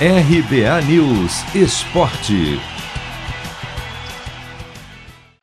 RBA News Esporte.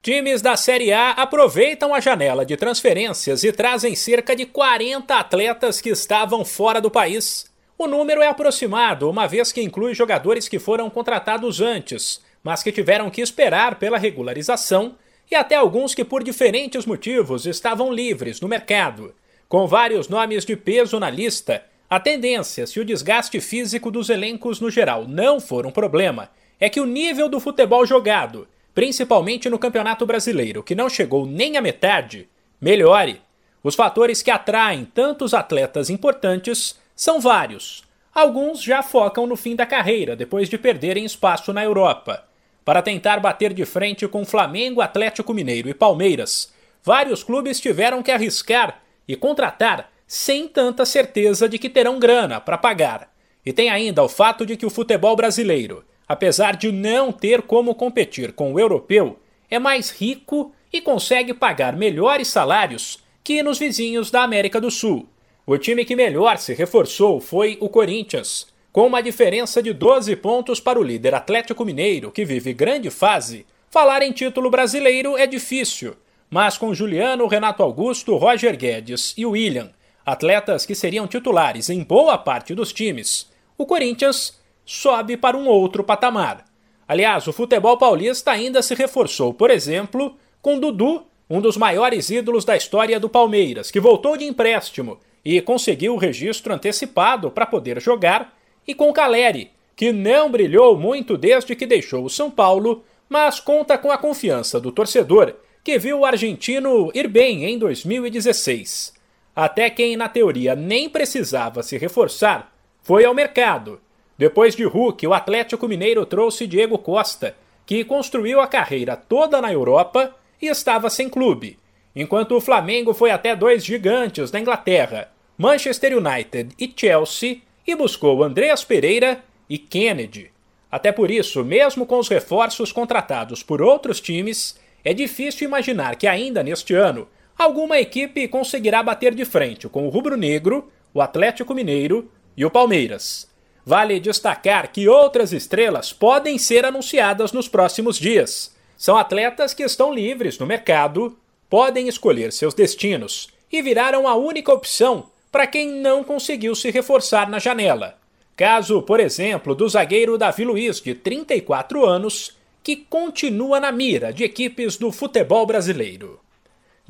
Times da Série A aproveitam a janela de transferências e trazem cerca de 40 atletas que estavam fora do país. O número é aproximado, uma vez que inclui jogadores que foram contratados antes, mas que tiveram que esperar pela regularização, e até alguns que, por diferentes motivos, estavam livres no mercado. Com vários nomes de peso na lista, a tendência, se o desgaste físico dos elencos no geral não for um problema, é que o nível do futebol jogado, principalmente no Campeonato Brasileiro, que não chegou nem à metade, melhore. Os fatores que atraem tantos atletas importantes são vários. Alguns já focam no fim da carreira, depois de perderem espaço na Europa. Para tentar bater de frente com Flamengo, Atlético Mineiro e Palmeiras, vários clubes tiveram que arriscar e contratar sem tanta certeza de que terão grana para pagar. E tem ainda o fato de que o futebol brasileiro, apesar de não ter como competir com o europeu, é mais rico e consegue pagar melhores salários que nos vizinhos da América do Sul. O time que melhor se reforçou foi o Corinthians, com uma diferença de 12 pontos para o líder Atlético Mineiro, que vive grande fase. Falar em título brasileiro é difícil, mas com Juliano, Renato Augusto, Roger Guedes e William atletas que seriam titulares em boa parte dos times, o Corinthians sobe para um outro patamar. Aliás, o futebol paulista ainda se reforçou, por exemplo, com Dudu, um dos maiores ídolos da história do Palmeiras, que voltou de empréstimo e conseguiu o registro antecipado para poder jogar, e com Caleri, que não brilhou muito desde que deixou o São Paulo, mas conta com a confiança do torcedor, que viu o argentino ir bem em 2016. Até quem, na teoria, nem precisava se reforçar, foi ao mercado. Depois de Hulk, o Atlético Mineiro trouxe Diego Costa, que construiu a carreira toda na Europa e estava sem clube, enquanto o Flamengo foi até dois gigantes da Inglaterra, Manchester United e Chelsea, e buscou Andreas Pereira e Kennedy. Até por isso, mesmo com os reforços contratados por outros times, é difícil imaginar que ainda neste ano alguma equipe conseguirá bater de frente com o Rubro Negro, o Atlético Mineiro e o Palmeiras. Vale destacar que outras estrelas podem ser anunciadas nos próximos dias. São atletas que estão livres no mercado, podem escolher seus destinos e viraram a única opção para quem não conseguiu se reforçar na janela. Caso, por exemplo, do zagueiro Davi Luiz, de 34 anos, que continua na mira de equipes do futebol brasileiro.